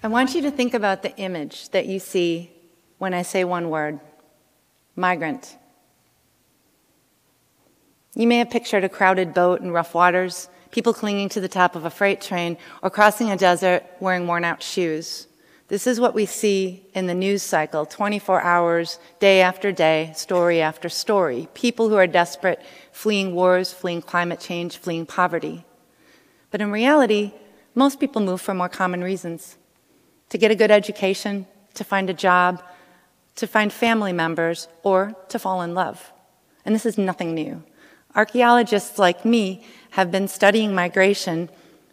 I want you to think about the image that you see when I say one word migrant. You may have pictured a crowded boat in rough waters, people clinging to the top of a freight train, or crossing a desert wearing worn out shoes. This is what we see in the news cycle 24 hours, day after day, story after story. People who are desperate, fleeing wars, fleeing climate change, fleeing poverty. But in reality, most people move for more common reasons to get a good education, to find a job, to find family members, or to fall in love. And this is nothing new. Archaeologists like me have been studying migration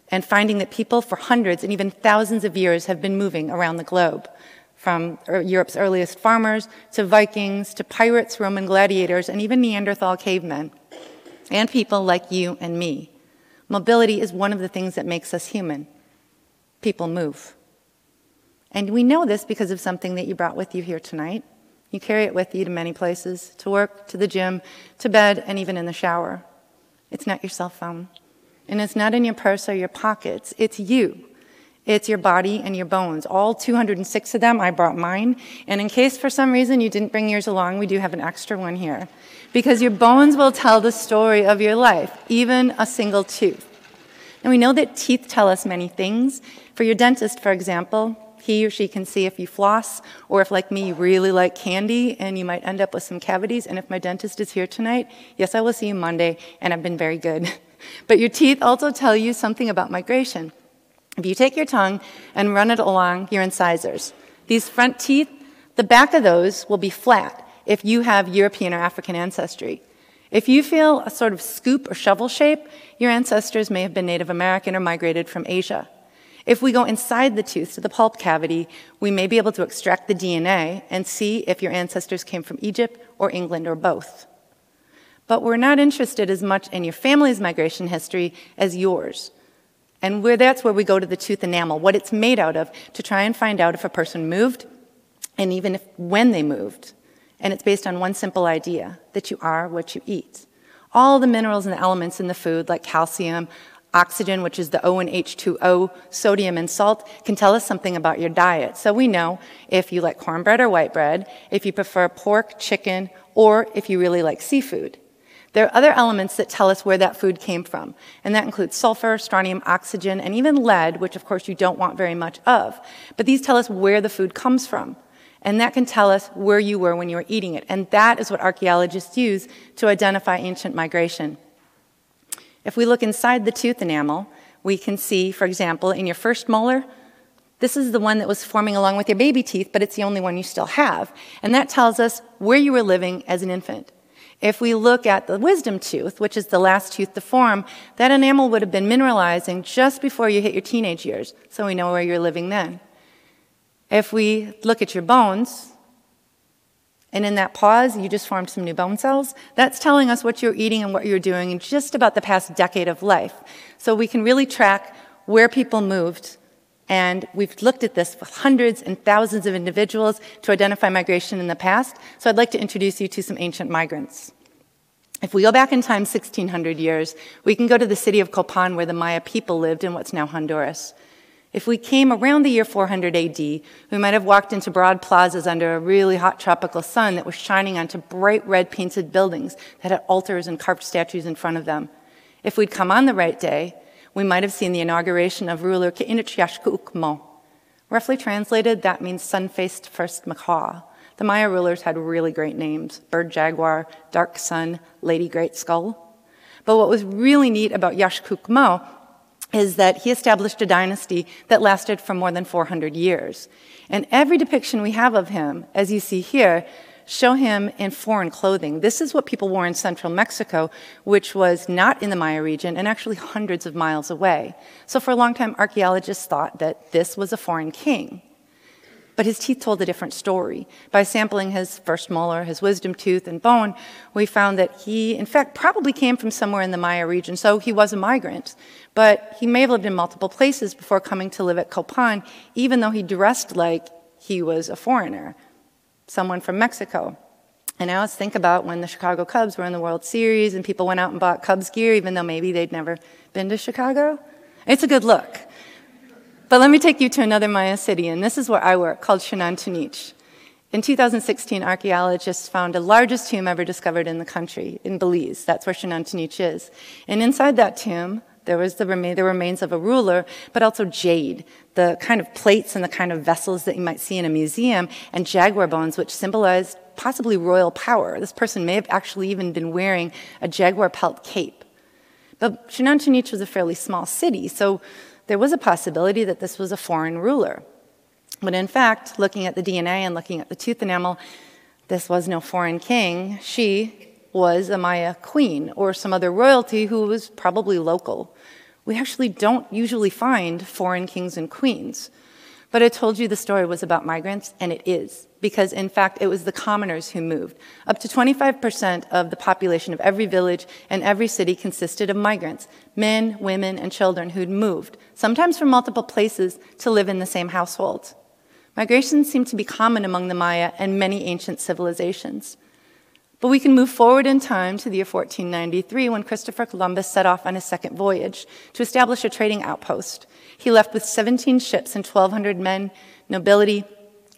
and finding that people for hundreds and even thousands of years have been moving around the globe, from er, Europe's earliest farmers to Vikings to pirates, Roman gladiators, and even Neanderthal cavemen, and people like you and me. Mobility is one of the things that makes us human. People move. And we know this because of something that you brought with you here tonight. You carry it with you to many places to work, to the gym, to bed, and even in the shower. It's not your cell phone. And it's not in your purse or your pockets. It's you. It's your body and your bones. All 206 of them, I brought mine. And in case for some reason you didn't bring yours along, we do have an extra one here. Because your bones will tell the story of your life, even a single tooth. And we know that teeth tell us many things. For your dentist, for example, he or she can see if you floss, or if, like me, you really like candy and you might end up with some cavities. And if my dentist is here tonight, yes, I will see you Monday, and I've been very good. but your teeth also tell you something about migration. If you take your tongue and run it along your incisors, these front teeth, the back of those will be flat if you have European or African ancestry. If you feel a sort of scoop or shovel shape, your ancestors may have been Native American or migrated from Asia. If we go inside the tooth to the pulp cavity, we may be able to extract the DNA and see if your ancestors came from Egypt or England or both. But we're not interested as much in your family's migration history as yours. And where that's where we go to the tooth enamel, what it's made out of, to try and find out if a person moved and even if, when they moved. And it's based on one simple idea that you are what you eat. All the minerals and elements in the food, like calcium, Oxygen, which is the O and H2O, sodium and salt, can tell us something about your diet. So we know if you like cornbread or white bread, if you prefer pork, chicken, or if you really like seafood. There are other elements that tell us where that food came from, and that includes sulfur, strontium, oxygen, and even lead, which of course you don't want very much of. But these tell us where the food comes from. And that can tell us where you were when you were eating it. And that is what archaeologists use to identify ancient migration. If we look inside the tooth enamel, we can see, for example, in your first molar, this is the one that was forming along with your baby teeth, but it's the only one you still have. And that tells us where you were living as an infant. If we look at the wisdom tooth, which is the last tooth to form, that enamel would have been mineralizing just before you hit your teenage years, so we know where you're living then. If we look at your bones, and in that pause, you just formed some new bone cells. That's telling us what you're eating and what you're doing in just about the past decade of life. So we can really track where people moved. And we've looked at this with hundreds and thousands of individuals to identify migration in the past. So I'd like to introduce you to some ancient migrants. If we go back in time 1600 years, we can go to the city of Copan where the Maya people lived in what's now Honduras. If we came around the year 400 AD, we might have walked into broad plazas under a really hot tropical sun that was shining onto bright red painted buildings that had altars and carved statues in front of them. If we'd come on the right day, we might have seen the inauguration of ruler K'inich Yax K'uk' Mo'. Roughly translated, that means sun-faced first macaw. The Maya rulers had really great names, Bird Jaguar, Dark Sun, Lady Great Skull. But what was really neat about Yax K'uk' Mo' is that he established a dynasty that lasted for more than 400 years. And every depiction we have of him, as you see here, show him in foreign clothing. This is what people wore in central Mexico, which was not in the Maya region and actually hundreds of miles away. So for a long time, archaeologists thought that this was a foreign king. But his teeth told a different story. By sampling his first molar, his wisdom tooth, and bone, we found that he, in fact, probably came from somewhere in the Maya region, so he was a migrant. But he may have lived in multiple places before coming to live at Copan, even though he dressed like he was a foreigner, someone from Mexico. And I always think about when the Chicago Cubs were in the World Series and people went out and bought Cubs gear, even though maybe they'd never been to Chicago. It's a good look. But let me take you to another Maya city, and this is where I work, called Xunantunich. In 2016, archaeologists found the largest tomb ever discovered in the country, in Belize. That's where Xunantunich is. And inside that tomb, there was the, the remains of a ruler, but also jade, the kind of plates and the kind of vessels that you might see in a museum, and jaguar bones, which symbolized possibly royal power. This person may have actually even been wearing a jaguar pelt cape. But Xunantunich was a fairly small city, so there was a possibility that this was a foreign ruler. But in fact, looking at the DNA and looking at the tooth enamel, this was no foreign king. She was a Maya queen or some other royalty who was probably local. We actually don't usually find foreign kings and queens. But I told you the story was about migrants, and it is, because in fact it was the commoners who moved. Up to 25% of the population of every village and every city consisted of migrants men, women, and children who'd moved, sometimes from multiple places, to live in the same household. Migration seemed to be common among the Maya and many ancient civilizations. But we can move forward in time to the year 1493 when Christopher Columbus set off on his second voyage to establish a trading outpost. He left with 17 ships and 1,200 men, nobility,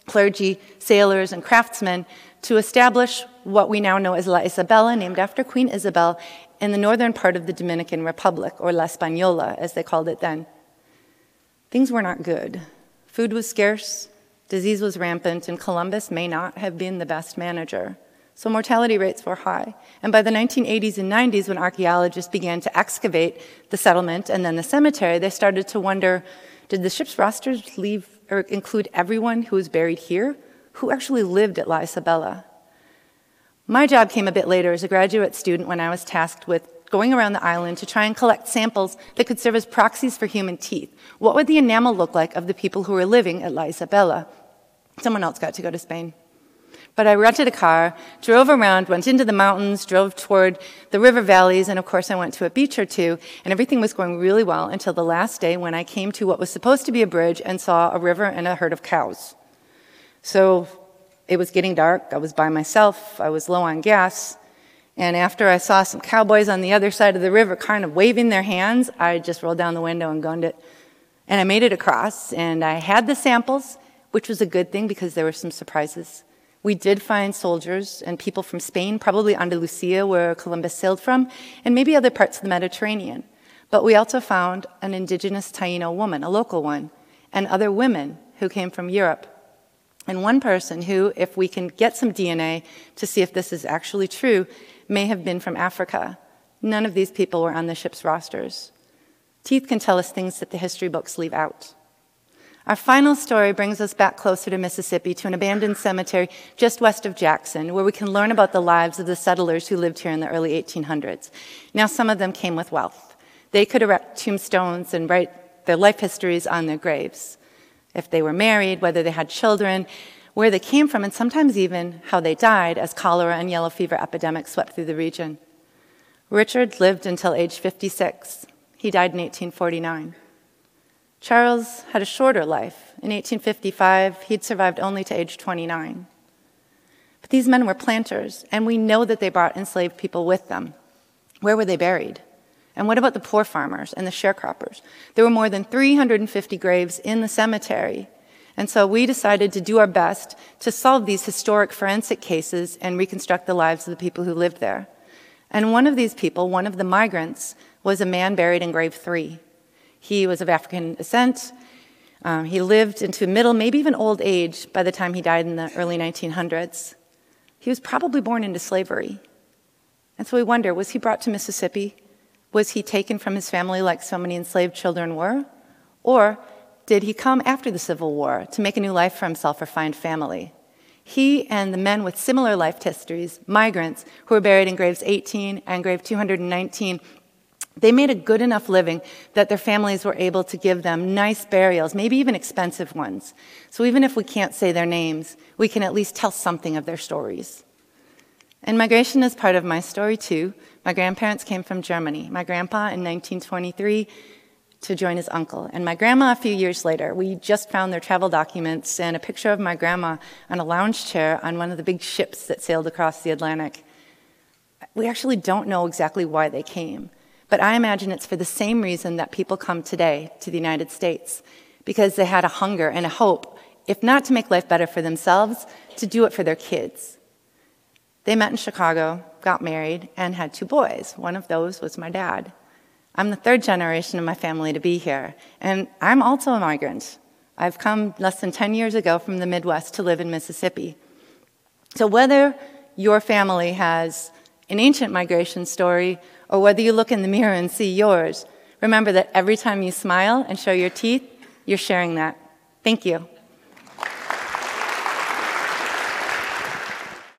clergy, sailors, and craftsmen to establish what we now know as La Isabela, named after Queen Isabel, in the northern part of the Dominican Republic, or La Española, as they called it then. Things were not good. Food was scarce, disease was rampant, and Columbus may not have been the best manager so mortality rates were high. And by the 1980s and 90s, when archaeologists began to excavate the settlement and then the cemetery, they started to wonder did the ship's rosters leave or include everyone who was buried here? Who actually lived at La Isabela? My job came a bit later as a graduate student when I was tasked with going around the island to try and collect samples that could serve as proxies for human teeth. What would the enamel look like of the people who were living at La Isabela? Someone else got to go to Spain. But I rented a car, drove around, went into the mountains, drove toward the river valleys, and of course I went to a beach or two, and everything was going really well until the last day when I came to what was supposed to be a bridge and saw a river and a herd of cows. So it was getting dark, I was by myself, I was low on gas, and after I saw some cowboys on the other side of the river kind of waving their hands, I just rolled down the window and gunned it. And I made it across, and I had the samples, which was a good thing because there were some surprises. We did find soldiers and people from Spain, probably Andalusia, where Columbus sailed from, and maybe other parts of the Mediterranean. But we also found an indigenous Taino woman, a local one, and other women who came from Europe. And one person who, if we can get some DNA to see if this is actually true, may have been from Africa. None of these people were on the ship's rosters. Teeth can tell us things that the history books leave out. Our final story brings us back closer to Mississippi to an abandoned cemetery just west of Jackson, where we can learn about the lives of the settlers who lived here in the early 1800s. Now, some of them came with wealth. They could erect tombstones and write their life histories on their graves. If they were married, whether they had children, where they came from, and sometimes even how they died as cholera and yellow fever epidemics swept through the region. Richard lived until age 56. He died in 1849. Charles had a shorter life. In 1855, he'd survived only to age 29. But these men were planters, and we know that they brought enslaved people with them. Where were they buried? And what about the poor farmers and the sharecroppers? There were more than 350 graves in the cemetery. And so we decided to do our best to solve these historic forensic cases and reconstruct the lives of the people who lived there. And one of these people, one of the migrants, was a man buried in grave three. He was of African descent. Um, he lived into middle, maybe even old age by the time he died in the early 1900s. He was probably born into slavery. And so we wonder was he brought to Mississippi? Was he taken from his family like so many enslaved children were? Or did he come after the Civil War to make a new life for himself or find family? He and the men with similar life histories, migrants, who were buried in graves 18 and grave 219, they made a good enough living that their families were able to give them nice burials, maybe even expensive ones. So even if we can't say their names, we can at least tell something of their stories. And migration is part of my story too. My grandparents came from Germany. My grandpa in 1923 to join his uncle, and my grandma a few years later. We just found their travel documents and a picture of my grandma on a lounge chair on one of the big ships that sailed across the Atlantic. We actually don't know exactly why they came. But I imagine it's for the same reason that people come today to the United States, because they had a hunger and a hope, if not to make life better for themselves, to do it for their kids. They met in Chicago, got married, and had two boys. One of those was my dad. I'm the third generation of my family to be here, and I'm also a migrant. I've come less than 10 years ago from the Midwest to live in Mississippi. So, whether your family has an ancient migration story or whether you look in the mirror and see yours, remember that every time you smile and show your teeth, you're sharing that. Thank you.